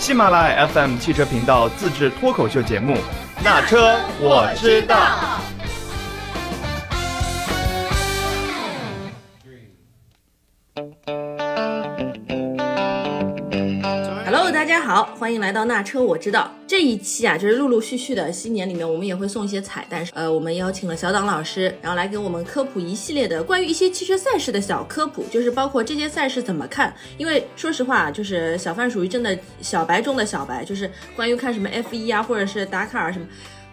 喜马拉雅 FM 汽车频道自制脱口秀节目《那车我知道》。好，欢迎来到那车我知道。这一期啊，就是陆陆续续的新年里面，我们也会送一些彩蛋。呃，我们邀请了小党老师，然后来给我们科普一系列的关于一些汽车赛事的小科普，就是包括这些赛事怎么看。因为说实话，就是小范属于真的小白中的小白，就是关于看什么 F 一啊，或者是达喀尔什么。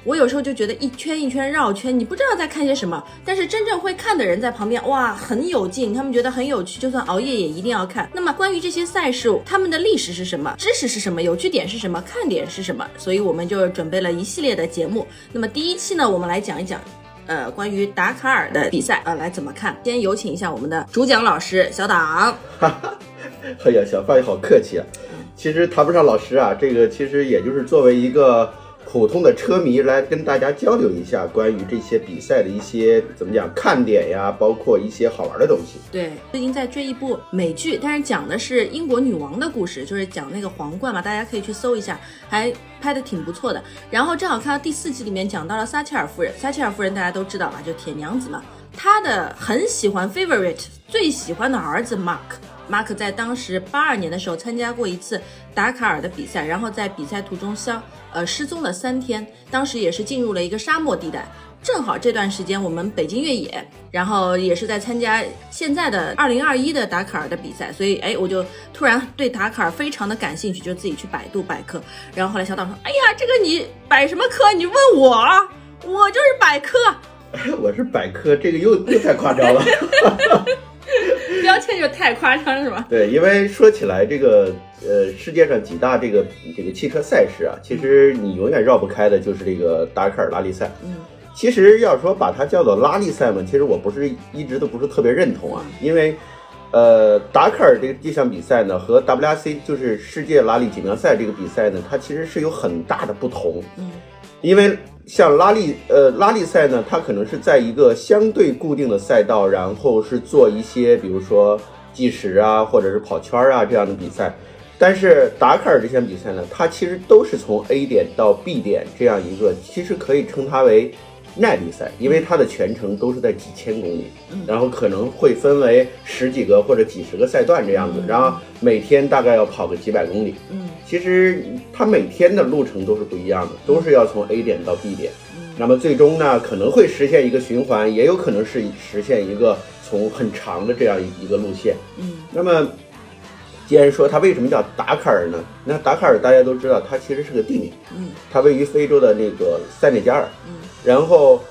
我有时候就觉得一圈一圈绕圈，你不知道在看些什么。但是真正会看的人在旁边，哇，很有劲，他们觉得很有趣，就算熬夜也一定要看。那么关于这些赛事，他们的历史是什么，知识是什么，有趣点是什么，看点是什么？所以我们就准备了一系列的节目。那么第一期呢，我们来讲一讲。呃，关于达喀尔的比赛啊、呃，来怎么看？先有请一下我们的主讲老师小党。哈哈，哎呀，小范好客气啊。其实谈不上老师啊，这个其实也就是作为一个普通的车迷来跟大家交流一下关于这些比赛的一些怎么讲看点呀，包括一些好玩的东西。对，最近在追一部美剧，但是讲的是英国女王的故事，就是讲那个皇冠嘛，大家可以去搜一下，还拍的挺不错的。然后正好看到第四季里面讲到了撒切尔夫人，撒切尔夫人大家都知道吧，就铁娘子嘛，她的很喜欢 favorite 最喜欢的儿子 Mark。马可在当时八二年的时候参加过一次达喀尔的比赛，然后在比赛途中消呃失踪了三天，当时也是进入了一个沙漠地带。正好这段时间我们北京越野，然后也是在参加现在的二零二一的达喀尔的比赛，所以哎，我就突然对达喀尔非常的感兴趣，就自己去百度百科。然后后来小岛说：“哎呀，这个你百什么科？你问我，我就是百科。”我是百科，这个又又太夸张了。标签就太夸张是吧？对，因为说起来这个呃，世界上几大这个这个汽车赛事啊，其实你永远绕不开的就是这个达喀尔拉力赛。嗯，其实要说把它叫做拉力赛嘛，其实我不是一直都不是特别认同啊，因为呃，达喀尔这个这项比赛呢和 WRC 就是世界拉力锦标赛这个比赛呢，它其实是有很大的不同。嗯，因为像拉力呃拉力赛呢，它可能是在一个相对固定的赛道，然后是做一些比如说计时啊，或者是跑圈啊这样的比赛。但是达喀尔这项比赛呢，它其实都是从 A 点到 B 点这样一个，其实可以称它为耐力赛，因为它的全程都是在几千公里，然后可能会分为十几个或者几十个赛段这样子，然后每天大概要跑个几百公里。嗯，其实它每天的路程都是不一样的，都是要从 A 点到 B 点。那么最终呢，可能会实现一个循环，也有可能是实现一个从很长的这样一个路线。嗯，那么既然说它为什么叫达喀尔呢？那达喀尔大家都知道，它其实是个地名。嗯，它位于非洲的那个塞内加尔。嗯，然后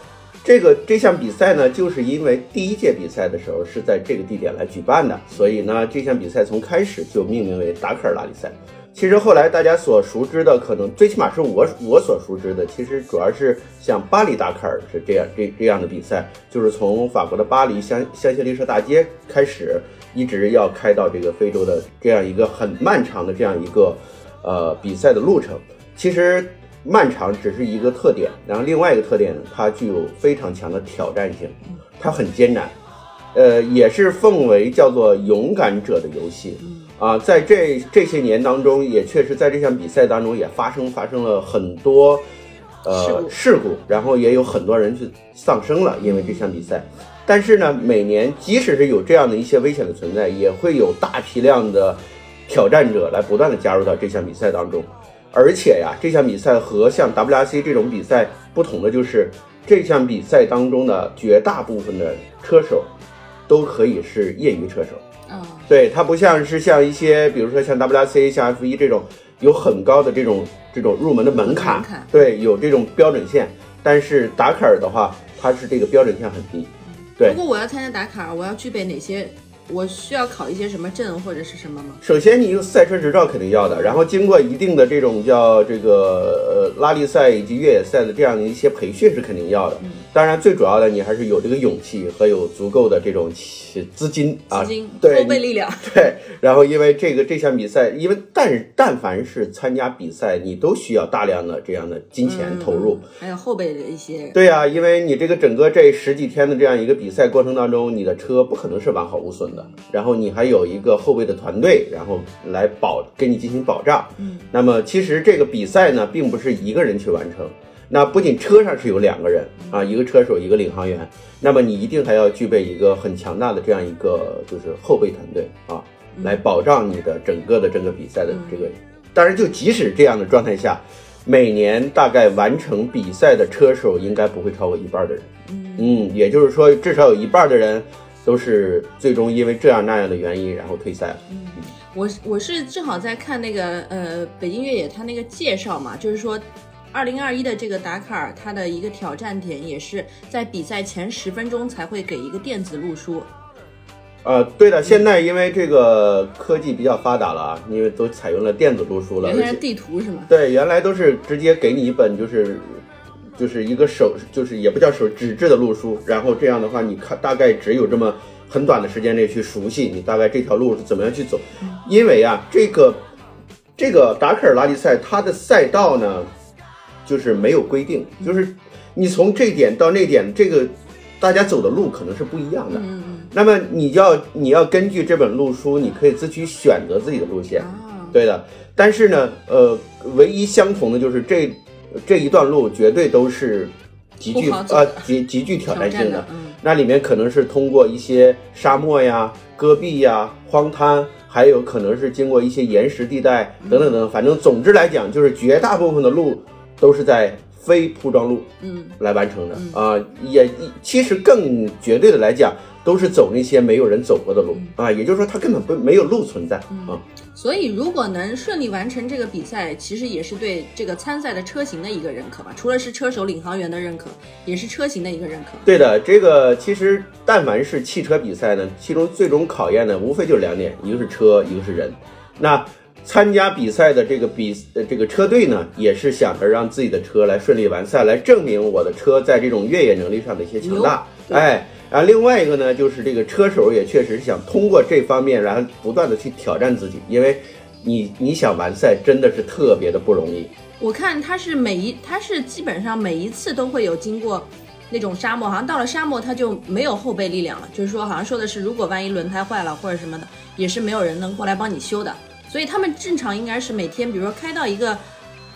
这个这项比赛呢，就是因为第一届比赛的时候是在这个地点来举办的，所以呢，这项比赛从开始就命名为达喀尔拉力赛。其实后来大家所熟知的，可能最起码是我我所熟知的，其实主要是像巴黎达喀尔是这样这这样的比赛，就是从法国的巴黎香香榭丽舍大街开始，一直要开到这个非洲的这样一个很漫长的这样一个呃比赛的路程。其实漫长只是一个特点，然后另外一个特点呢，它具有非常强的挑战性，它很艰难，呃，也是奉为叫做勇敢者的游戏。啊，在这这些年当中，也确实在这项比赛当中也发生发生了很多呃事故，然后也有很多人去丧生了，因为这项比赛。但是呢，每年即使是有这样的一些危险的存在，也会有大批量的挑战者来不断的加入到这项比赛当中。而且呀，这项比赛和像 WRC 这种比赛不同的就是，这项比赛当中的绝大部分的车手都可以是业余车手。嗯，对，它不像是像一些，比如说像 WRC、像 F1 这种有很高的这种这种入门的门槛，门槛对，有这种标准线。但是达喀尔的话，它是这个标准线很低。对如果我要参加达喀尔，我要具备哪些？我需要考一些什么证或者是什么吗？首先，你有赛车执照肯定要的，然后经过一定的这种叫这个呃拉力赛以及越野赛的这样的一些培训是肯定要的。当然，最主要的你还是有这个勇气和有足够的这种资金啊，资金、对后备力量。对，然后因为这个这项比赛，因为但但凡是参加比赛，你都需要大量的这样的金钱投入。嗯还有后备的一些。对呀、因为你这个整个这十几天的这样一个比赛过程当中，你的车不可能是完好无损的。的，然后你还有一个后备的团队，然后来保给你进行保障。嗯，那么其实这个比赛呢，并不是一个人去完成。那不仅车上是有两个人啊，一个车手，一个领航员，那么你一定还要具备一个很强大的这样一个就是后备团队啊，来保障你的整个的这个比赛的这个。当然，就即使这样的状态下，每年大概完成比赛的车手应该不会超过一半的人。嗯，也就是说，至少有一半的人都是最终因为这样那样的原因，然后退赛了。嗯我我是正好在看那个呃北京越野它那个介绍嘛，就是说。二零二一的这个达喀尔，它的一个挑战点也是在比赛前十分钟才会给一个电子路书。呃，对的，现在因为这个科技比较发达了啊，因为都采用了电子路书了。原来是地图是吗？对，原来都是直接给你一本，就是就是一个手，就是也不叫手纸质的路书，然后这样的话，你看大概只有这么很短的时间内去熟悉你大概这条路是怎么样去走，因为啊，这个这个达喀尔拉力赛它的赛道呢。就是没有规定，就是你从这点到那点，这个大家走的路可能是不一样的。嗯那么你要你要根据这本路书，你可以自己选择自己的路线。对的。但是呢，呃，唯一相同的就是这这一段路绝对都是极具呃极极具挑战性的。嗯。那里面可能是通过一些沙漠呀、戈壁呀、荒滩，还有可能是经过一些岩石地带等等等。等反正总之来讲，就是绝大部分的路。都是在非铺装路，嗯，来完成的啊，也其实更绝对的来讲，都是走那些没有人走过的路啊，也就是说，它根本不没有路存在啊。所以，如果能顺利完成这个比赛，其实也是对这个参赛的车型的一个认可吧。除了是车手、领航员的认可，也是车型的一个认可。对的，这个其实但凡是汽车比赛呢，其中最终考验的无非就是两点，一个是车，一个是人。那参加比赛的这个比呃这个车队呢，也是想着让自己的车来顺利完赛，来证明我的车在这种越野能力上的一些强大。哎，然后另外一个呢，就是这个车手也确实是想通过这方面，然后不断的去挑战自己，因为你你想完赛真的是特别的不容易。我看他是每一他是基本上每一次都会有经过那种沙漠，好像到了沙漠他就没有后备力量了，就是说好像说的是，如果万一轮胎坏了或者什么的，也是没有人能过来帮你修的。所以他们正常应该是每天，比如说开到一个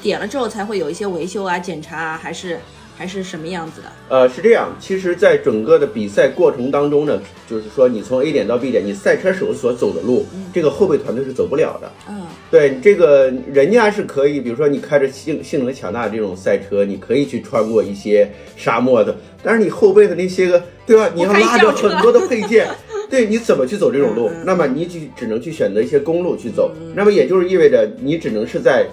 点了之后，才会有一些维修啊、检查啊，还是还是什么样子的？呃，是这样。其实，在整个的比赛过程当中呢，就是说你从 A 点到 B 点，你赛车手所走的路，这个后备团队是走不了的。嗯，对，这个人家是可以，比如说你开着性性能强大的这种赛车，你可以去穿过一些沙漠的，但是你后备的那些个，对吧？你要拉着很多的配件。对，你怎么去走这种路？那么你就只能去选择一些公路去走。那么也就是意味着你只能是在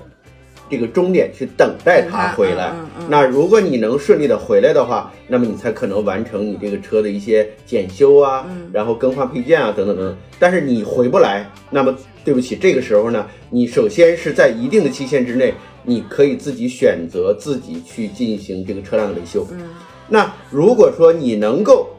这个终点去等待他回来。那如果你能顺利的回来的话，那么你才可能完成你这个车的一些检修啊，然后更换配件啊，等等等等。但是你回不来，那么对不起，这个时候呢，你首先是在一定的期限之内，你可以自己选择自己去进行这个车辆的维修。那如果说你能够。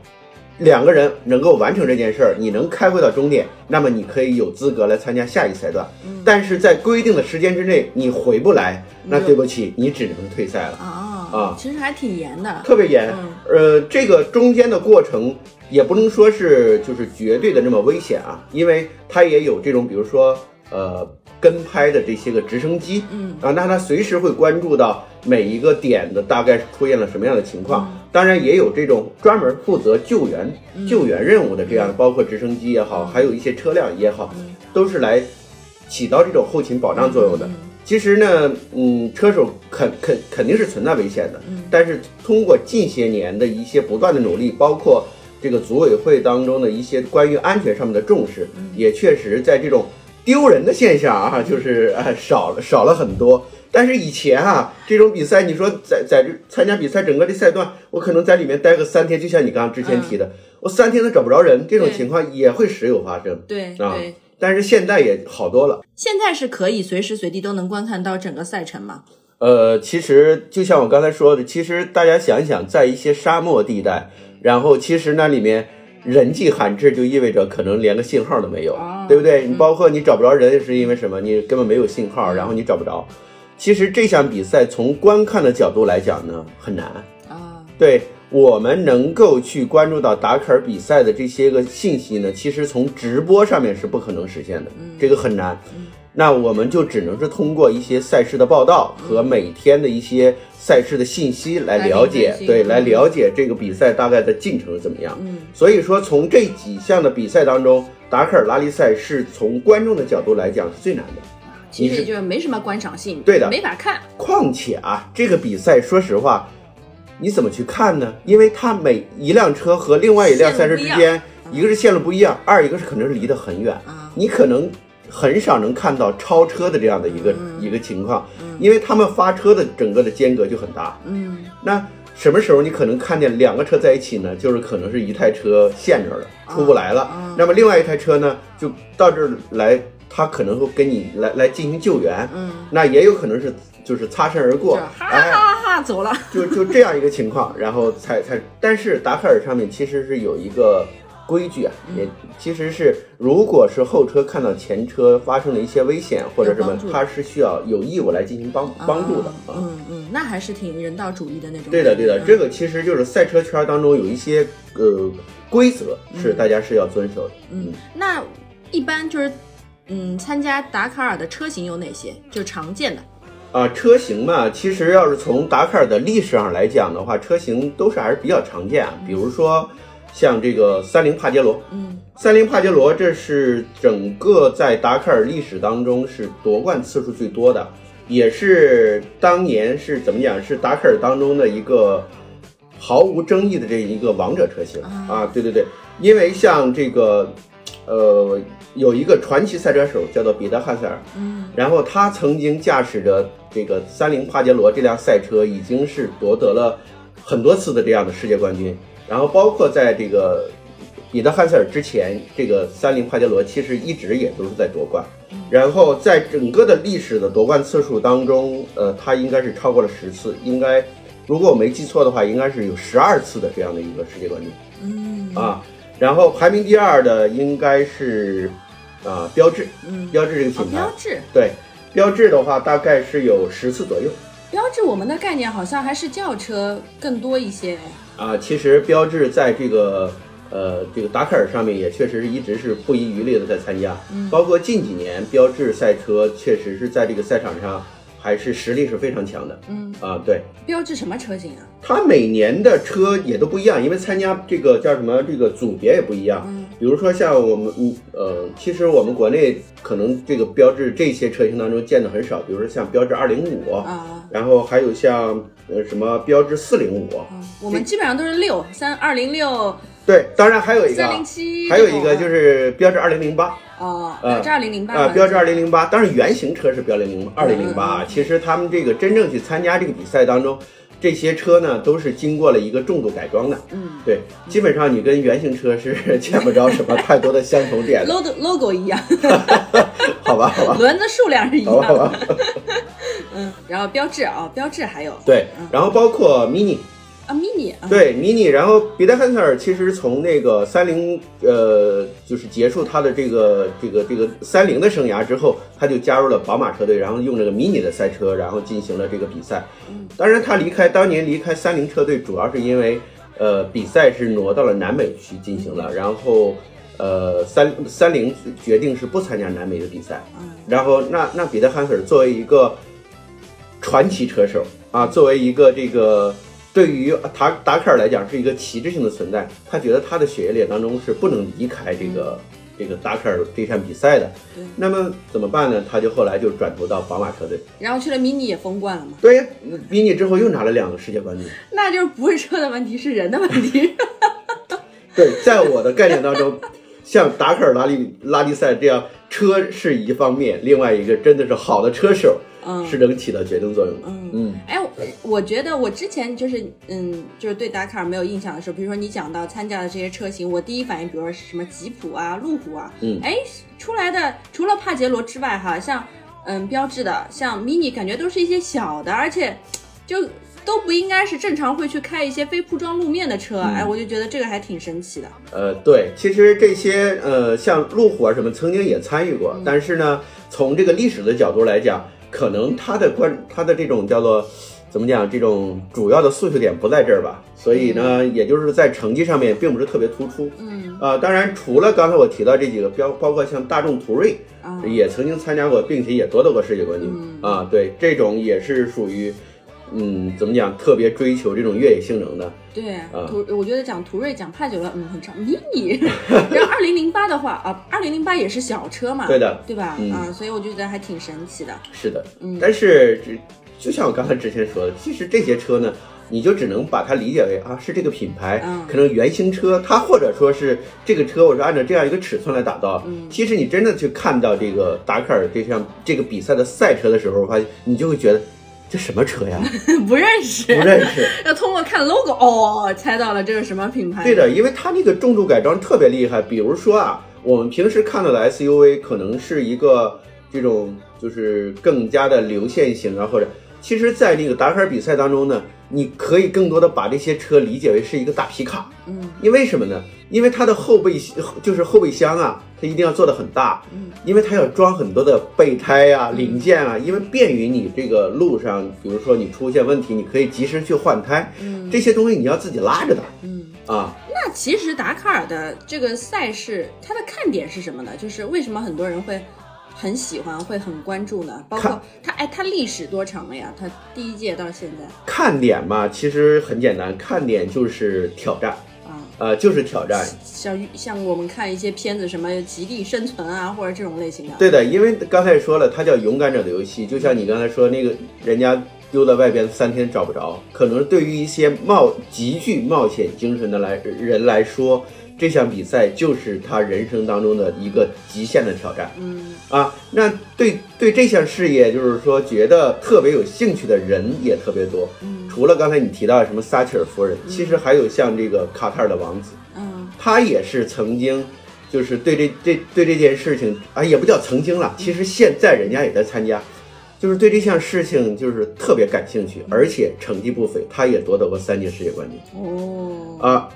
两个人能够完成这件事儿，你能开回到终点，那么你可以有资格来参加下一赛段。但是在规定的时间之内你回不来，那对不起，你只能退赛了。啊啊，其实还挺严的，特别严。呃，这个中间的过程也不能说是就是绝对的那么危险啊，因为它也有这种，比如说呃。跟拍的这些个直升机，嗯。啊，那他随时会关注到每一个点的大概出现了什么样的情况。当然也有这种专门负责救援、救援任务的这样，包括直升机也好，还有一些车辆也好，都是来起到这种后勤保障作用的。其实呢，嗯，车手肯肯肯定是存在危险的，但是通过近些年的一些不断的努力，包括这个组委会当中的一些关于安全上面的重视，也确实在这种。丢人的现象啊，就是呃少了少了很多。但是以前啊，这种比赛，你说在在这参加比赛整个的赛段，我可能在里面待个三天，就像你刚刚之前提的，我三天都找不着人，这种情况也会时有发生。对啊，但是现在也好多了。现在是可以随时随地都能观看到整个赛程吗？呃，其实就像我刚才说的，其实大家想想，在一些沙漠地带，然后其实那里面。人迹罕至就意味着可能连个信号都没有，对不对？你包括你找不着人是因为什么？你根本没有信号，然后你找不着。其实这项比赛从观看的角度来讲呢，很难啊。对我们能够去关注到达喀尔比赛的这些个信息呢，其实从直播上面是不可能实现的，这个很难。那我们就只能是通过一些赛事的报道和每天的一些赛事的信息来了解对，嗯来了解这个比赛大概的进程是怎么样。嗯，所以说，从这几项的比赛当中，达喀尔拉力赛是从观众的角度来讲是最难的。其实就没什么观赏性，对的没法看。况且啊，这个比赛说实话，你怎么去看呢？因为它每一辆车和另外一辆赛车之间，一个是线路不一样，二一个是可能是离得很远，啊你可能很少能看到超车的这样的一个、一个情况，因为他们发车的整个的间隔就很大。嗯，那什么时候你可能看见两个车在一起呢？就是可能是一台车陷这儿了，出不来了。啊那么另外一台车呢，就到这儿来，它可能会跟你来来进行救援。嗯，那也有可能是就是擦身而过哈哈哈走了。就就这样一个情况，然后才才，但是达喀尔上面其实是有一个规矩啊，嗯也其实是如果是后车看到前车发生了一些危险或者什么有帮助，它是需要有义务来进行帮帮助的啊。嗯嗯，那还是挺人道主义的那种。对的，对的，嗯这个其实就是赛车圈当中有一些呃规则是大家是要遵守的。嗯，那一般就是嗯，参加达喀尔的车型有哪些？就常见的。啊，车型嘛，其实要是从达喀尔的历史上来讲的话，车型都是还是比较常见啊。比如说像这个三菱帕杰罗，嗯三菱帕杰罗这是整个在达喀尔历史当中是夺冠次数最多的，也是当年是怎么讲是达喀尔当中的一个毫无争议的这一个王者车型啊！对对对，因为像这个呃有一个传奇赛车手叫做彼得汉塞尔，嗯然后他曾经驾驶着这个三菱帕杰罗这辆赛车，已经是夺得了很多次的这样的世界冠军。然后包括在这个彼得汉塞尔之前，这个三菱帕杰罗其实一直也都是在夺冠。然后在整个的历史的夺冠次数当中，呃，他应该是超过了十次，应该如果我没记错的话，应该是有十二次的这样的一个世界冠军。嗯。啊，然后排名第二的应该是啊标志，嗯，标志这个哦，品牌，标志，对，标志的话大概是有十次左右标志，我们的概念好像还是轿车更多一些。啊。其实标志在这个呃这个达喀尔上面也确实是一直是不遗余力的在参加，包括近几年标志赛车确实是在这个赛场上还是实力是非常强的。嗯，啊，对，标志什么车型啊？它每年的车也都不一样，因为参加这个叫什么这个组别也不一样。嗯比如说像我们，嗯呃，其实我们国内可能这个标志这些车型当中见的很少，比如说像标致二零五，啊，然后还有像呃什么标致四零五，嗯，我们基本上都是六三二零六对，当然还有一个啊三零，七，还有一个就是标致二零零八哦，呃标致二零零八啊，标致二零零八，当然原型车是标零零二零零八嗯，其实他们这个真正去参加这个比赛当中。这些车呢，都是经过了一个重度改装的，嗯对，基本上你跟原型车是 见不着什么太多的相同点的，，logo logo 一样，好吧，好吧，轮子数量是一好吧，好样的。吧，嗯，然后标志啊，标志还有。对，然后包括 mini，啊，mini 啊，对 mini，然后彼得汉塞尔其实从那个三菱，呃，就是结束他的这个这个这个三菱的生涯之后，他就加入了宝马车队，然后用这个 mini 的赛车，然后进行了这个比赛。当然，他离开当年离开三菱车队，主要是因为呃比赛是挪到了南美去进行了，然后呃三三菱决定是不参加南美的比赛。然后那那彼得汉塞尔作为一个传奇车手啊，作为一个这个对于达达喀尔来讲是一个旗帜性的存在，他觉得他的血液链当中是不能离开这个、这个达喀尔这项比赛的对。那么怎么办呢？他就后来就转投到宝马车队。然后去了 mini 也封冠了嘛，对，比你之后又拿了两个世界冠军。那就是不是车的问题，是人的问题。对，在我的概念当中，像达喀尔拉力拉力赛这样，车是一方面，另外一个真的是好的车手嗯。是能起到决定作用。的。嗯。嗯。哎，我我觉得我之前就是嗯，就是对达喀尔没有印象的时候，比如说你讲到参加的这些车型，我第一反应，比如说是什么吉普啊、路虎啊，嗯。哎，出来的除了帕杰罗之外，哈，像嗯标志的，像 mini，感觉都是一些小的，而且就都不应该是正常会去开一些非铺装路面的车，嗯。哎，我就觉得这个还挺神奇的。呃，对，其实这些呃，像路虎啊什么，曾经也参与过，但是呢，从这个历史的角度来讲，可能他的关他的这种叫做怎么讲？这种主要的诉求点不在这儿吧，所以呢，也就是在成绩上面并不是特别突出。嗯啊、当然除了刚才我提到这几个标，包括像大众途锐，啊也曾经参加过，并且也夺得过世界冠军、嗯啊。对，这种也是属于，嗯，怎么讲？特别追求这种越野性能的。对，啊途我觉得讲途锐讲太久了，嗯，很长，mini。然后 二零零八的话啊，二零零八也是小车嘛，对的对吧？嗯啊，所以我就觉得还挺神奇的。是的，嗯但是这就像我刚才之前说的，其实这些车呢，你就只能把它理解为啊是这个品牌，嗯可能原型车，它或者说是这个车，我是按照这样一个尺寸来打造。嗯其实你真的去看到这个达喀尔这项这个比赛的赛车的时候，发现你就会觉得这什么车呀？不认识，不认识。要通过看 logo 哦，猜到了这是什么品牌。对的，因为它那个重度改装特别厉害。比如说啊，我们平时看到的 SUV 可能是一个这种就是更加的流线型啊，或者其实，在那个达喀尔比赛当中呢，你可以更多的把这些车理解为是一个大皮卡。嗯因为什么呢？因为它的后备就是后备箱啊，它一定要做的很大，嗯，因为它要装很多的备胎啊、零件啊，因为便于你这个路上，比如说你出现问题，你可以及时去换胎，嗯这些东西你要自己拉着的嗯。啊。那其实达喀尔的这个赛事，它的看点是什么呢？就是为什么很多人会很喜欢，会很关注呢？包括它，哎，它历史多长了呀？它第一届到现在看点嘛，其实很简单，看点就是挑战，啊，呃，就是挑战。像像我们看一些片子，什么《极地生存》啊，或者这种类型的。对的，因为刚才也说了，它叫勇敢者的游戏，就像你刚才说那个人家丢在外边三天找不着，可能对于一些冒极具冒险精神的来人来说，这项比赛就是他人生当中的一个极限的挑战嗯啊。那对对这项事业，就是说觉得特别有兴趣的人也特别多。嗯除了刚才你提到的什么撒切尔夫人，其实还有像这个卡塔尔的王子。嗯。他也是曾经，就是对这这对这件事情啊，也不叫曾经了，其实现在人家也在参加，就是对这项事情就是特别感兴趣，而且成绩不菲，他也夺得过三届世界冠军。哦，啊，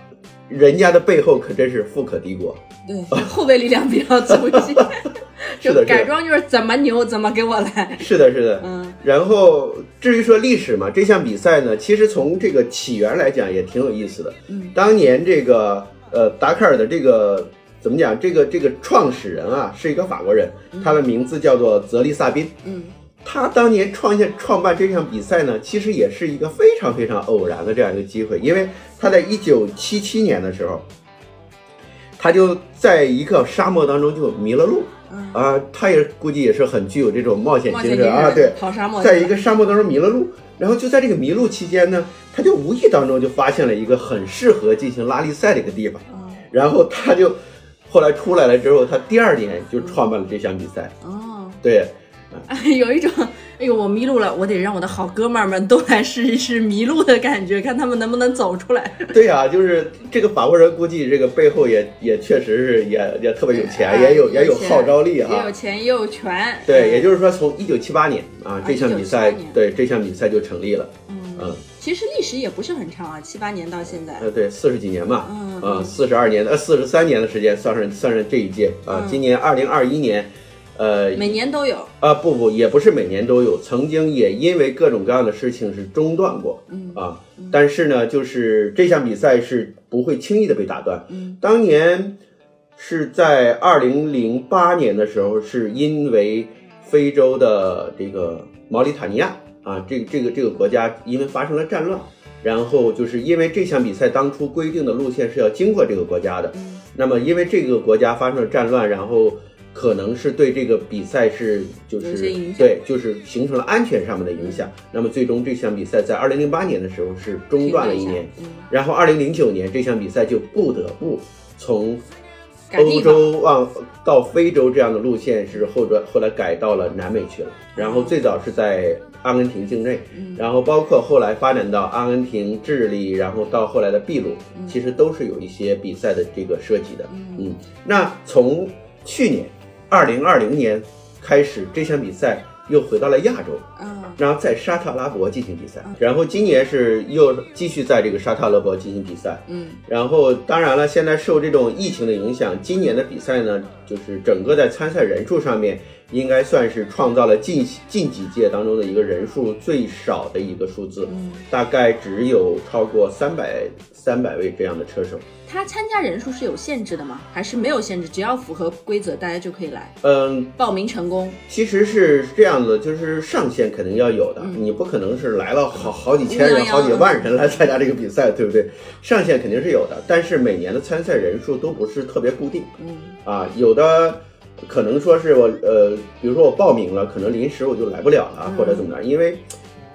人家的背后可真是富可敌国。对，后备力量比较足一些，是的改装就是怎么牛怎么给我来。是的，是的。嗯然后至于说历史嘛，这项比赛呢，其实从这个起源来讲也挺有意思的。嗯当年这个呃达喀尔的这个怎么讲？这个这个创始人啊是一个法国人，他的名字叫做泽利萨宾。嗯他当年创建创办这项比赛呢，其实也是一个非常非常偶然的这样一个机会，因为他在一九七七年的时候，他就在一个沙漠当中就迷了路嗯，啊，他也估计也是很具有这种冒险精精神啊，对，跑沙漠在一个沙漠当中迷了路，然后就在这个迷路期间呢，他就无意当中就发现了一个很适合进行拉力赛的一个地方，嗯。然后他就后来出来了之后，他第二年就创办了这项比赛，哦，对。有一种哎呦我迷路了，我得让我的好哥们儿们都来试一试迷路的感觉，看他们能不能走出来。对呀、就是这个法国人，估计这个背后也也确实是也 也特别有钱，也有也有号召力也有。钱也有权。对，也就是说，从一九七八年啊，这项比赛1978年，对这项比赛就成立了。嗯嗯，其实历史也不是很长啊，七八年到现在。呃，对，四十几年嘛，嗯四十二年，呃，四十三年的时间，算是算是这一届啊嗯，今年二零二一年，呃，每年都有。啊不不，也不是每年都有，曾经也因为各种各样的事情是中断过嗯。啊，但是呢，就是这项比赛是不会轻易的被打断。嗯。当年是在二零零八年的时候，是因为非洲的这个毛里塔尼亚啊，这个这个这个国家因为发生了战乱，然后就是因为这项比赛当初规定的路线是要经过这个国家的，嗯。那么因为这个国家发生了战乱，然后可能是对这个比赛是就是对，就是形成了安全上面的影响。那么最终这项比赛在二零零八年的时候是中断了一年，嗯，然后二零零九年这项比赛就不得不从欧洲往到非洲这样的路线是后转后来改到了南美去了。然后最早是在阿根廷境内，嗯。然后包括后来发展到阿根廷、智利，然后到后来的秘鲁，其实都是有一些比赛的这个设计的。嗯。嗯，那从去年二零二零年开始，这项比赛又回到了亚洲，嗯然后在沙特阿拉伯进行比赛，然后今年是又继续在这个沙特阿拉伯进行比赛。嗯然后当然了，现在受这种疫情的影响，今年的比赛呢，就是整个在参赛人数上面应该算是创造了近近几届当中的一个人数最少的一个数字，嗯，大概只有超过三百三百位这样的车手。他参加人数是有限制的吗？还是没有限制？只要符合规则，大家就可以来嗯，报名成功。其实是这样的，就是上限肯定要有的，嗯。你不可能是来了好好几千人、好几万人来参加这个比赛，对不对？上限肯定是有的，但是每年的参赛人数都不是特别固定。嗯。啊，有的可能说是我呃，比如说我报名了，可能临时我就来不了了，嗯。或者怎么着，因为。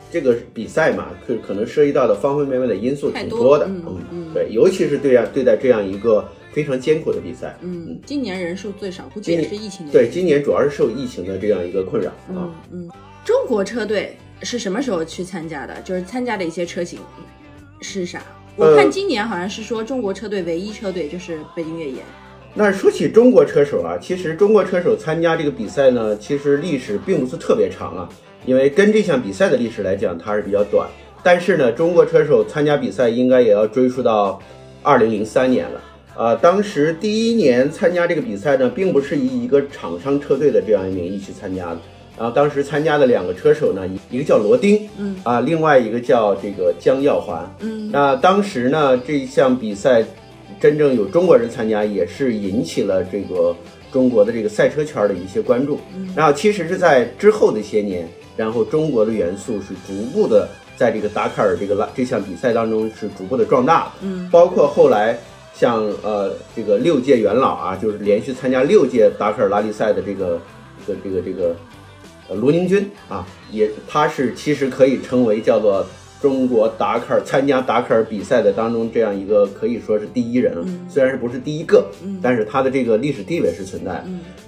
这个比赛嘛，可可能涉及到的方方面面的因素挺多的，嗯嗯对，尤其是对呀对待这样一个非常艰苦的比赛，嗯，今年人数最少，估计也是疫情对，今年主要是受疫情的这样一个困扰啊。嗯嗯，中国车队是什么时候去参加的？就是参加的一些车型是啥？我呃看今年好像是说中国车队唯一车队就是北京越野。那说起中国车手啊，其实中国车手参加这个比赛呢，其实历史并不是特别长啊，因为跟这项比赛的历史来讲，它是比较短。但是呢，中国车手参加比赛应该也要追溯到二零零三年了。啊、当时第一年参加这个比赛呢，并不是以一个厂商车队的这样一名义去参加的。然后当时参加的两个车手呢，一一个叫罗丁，嗯。啊，另外一个叫这个江耀华，嗯。那当时呢，这一项比赛真正有中国人参加，也是引起了这个中国的这个赛车圈的一些关注。然后其实是在之后的一些年，然后中国的元素是逐步的在这个达喀尔这个拉这项比赛当中是逐步的壮大。嗯，包括后来像呃这个六届元老啊，就是连续参加六届达喀尔拉力赛的这个这个这个这个呃卢宁军啊，也他是其实可以称为叫做中国达喀尔参加达喀尔比赛的当中这样一个可以说是第一人了，虽然是不是第一个，但是他的这个历史地位是存在的。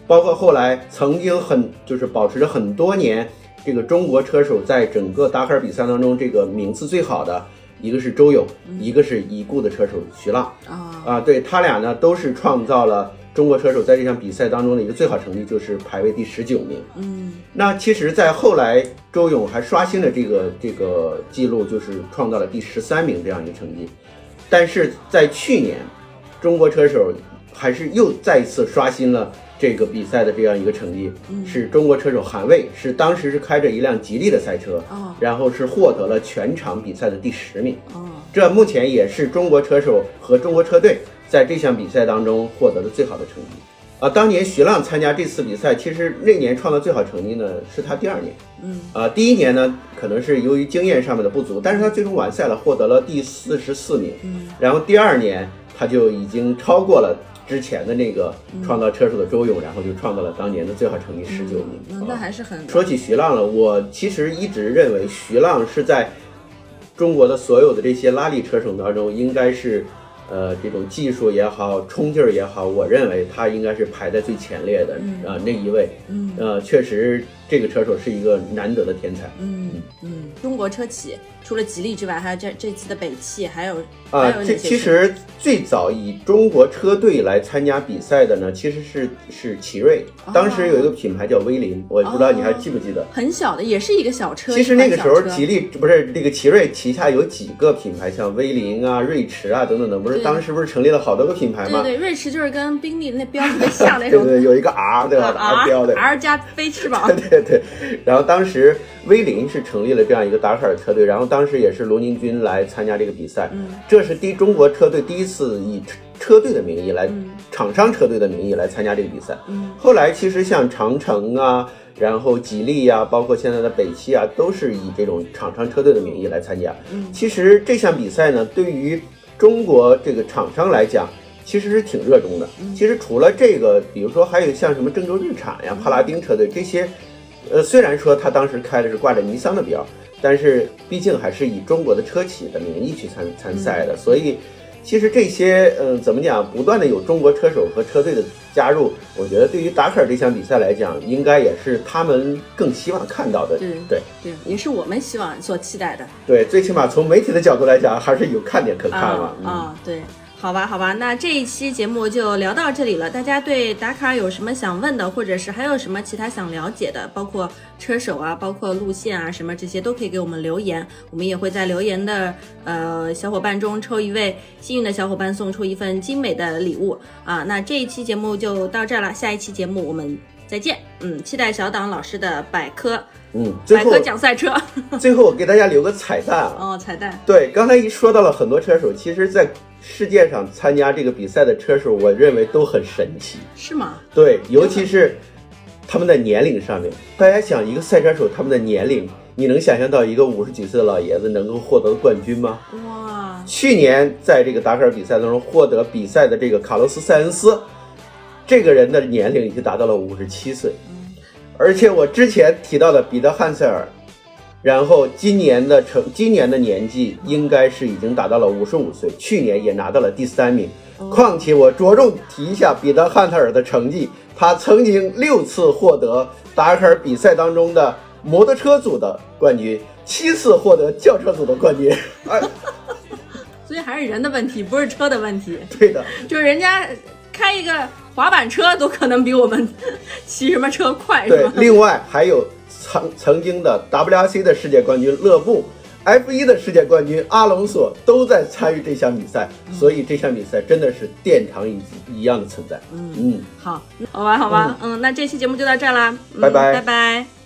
包括后来曾经很就是保持着很多年，这个中国车手在整个达喀尔比赛当中这个名次最好的，一个是周勇，一个是已故的车手徐浪。啊啊，对他俩呢都是创造了中国车手在这项比赛当中的一个最好成绩，就是排位第十九名。嗯那其实，在后来，周勇还刷新了这个这个记录，就是创造了第十三名这样一个成绩。但是在去年，中国车手还是又再一次刷新了这个比赛的这样一个成绩，是中国车手韩卫，是当时是开着一辆吉利的赛车，哦然后是获得了全场比赛的第十名。哦这目前也是中国车手和中国车队在这项比赛当中获得了最好的成绩。啊，当年徐浪参加这次比赛，其实那年创造最好成绩呢是他第二年。嗯，啊，第一年呢可能是由于经验上面的不足，但是他最终完赛了，获得了第四十四名。嗯，然后第二年他就已经超过了之前的那个创造车手的周勇，然后就创造了当年的最好成绩十九名。嗯，啊那还是很说起徐浪了，我其实一直认为徐浪是在中国的所有的这些拉力车手当中，应该是，呃，这种技术也好，冲劲儿也好，我认为他应该是排在最前列的啊、那一位。嗯呃，确实这个车手是一个难得的天才。嗯嗯，中国车企除了吉利之外，还有这这次的北汽，还有啊、这其实最早以中国车队来参加比赛的呢，其实是是奇瑞。当时有一个品牌叫威凌，我不知道你还记不记得？很小的，也是一个小车。其实那个时候吉利不是那个奇瑞旗下有几个品牌，像威凌啊、瑞驰啊等等等，不是当时不是成立了好多个品牌吗？对对，瑞驰就是跟宾利那标特别像那种，对对，有一个 R 对吧啊？R 标的。R 加飞翅膀，对对，然后当时威林是成立了这样一个达喀尔车队，然后当时也是罗宁军来参加这个比赛，嗯。这是第中国车队第一次以车车队的名义来，嗯。厂商车队的名义来参加这个比赛。嗯。后来其实像长城啊，然后吉利呀、包括现在的北汽啊，都是以这种厂商车队的名义来参加。嗯。其实这项比赛呢，对于中国这个厂商来讲，其实是挺热衷的。嗯。其实除了这个，比如说还有像什么郑州日产呀、帕拉丁车队这些，呃，虽然说他当时开的是挂着尼桑的标，但是毕竟还是以中国的车企的名义去参参赛的，所以。其实这些，嗯，怎么讲？不断的有中国车手和车队的加入，我觉得对于达喀尔这项比赛来讲，应该也是他们更希望看到的。对对对，也是我们希望所期待的。对，最起码从媒体的角度来讲，还是有看点可看嘛啊。嗯啊，对，好吧，好吧，那这一期节目就聊到这里了。大家对达喀尔有什么想问的，或者是还有什么其他想了解的，包括车手啊，包括路线啊，什么这些都可以给我们留言，我们也会在留言的呃小伙伴中抽一位幸运的小伙伴，送出一份精美的礼物啊。那这一期节目就到这儿了，下一期节目我们再见。嗯，期待小党老师的百科嗯，百科讲赛车。最后我给大家留个彩蛋啊，哦，彩蛋。对，刚才一说到了很多车手，其实，在世界上参加这个比赛的车手，我认为都很神奇。是吗？对，尤其是他们的年龄上面，大家想，一个赛车手他们的年龄，你能想象到一个五十几岁的老爷子能够获得冠军吗？哇，去年在这个达喀尔比赛当中获得比赛的这个卡洛斯·塞恩斯，这个人的年龄已经达到了五十七岁，而且我之前提到的彼得·汉塞尔，然后今年的成今年的年纪应该是已经达到了五十五岁，去年也拿到了第三名。况且我着重提一下彼得·汉特尔的成绩，他曾经六次获得达喀尔比赛当中的摩托车组的冠军，七次获得轿车组的冠军。哎，所以还是人的问题，不是车的问题。对的，就是人家开一个滑板车都可能比我们骑什么车快，是对吧。？另外还有曾曾经的 WRC 的世界冠军勒布。F1 的世界冠军阿隆索都在参与这项比赛，所以这项比赛真的是殿堂一一样的存在。嗯好，好吧，好吧，嗯，那这期节目就到这儿啦，嗯拜拜拜拜。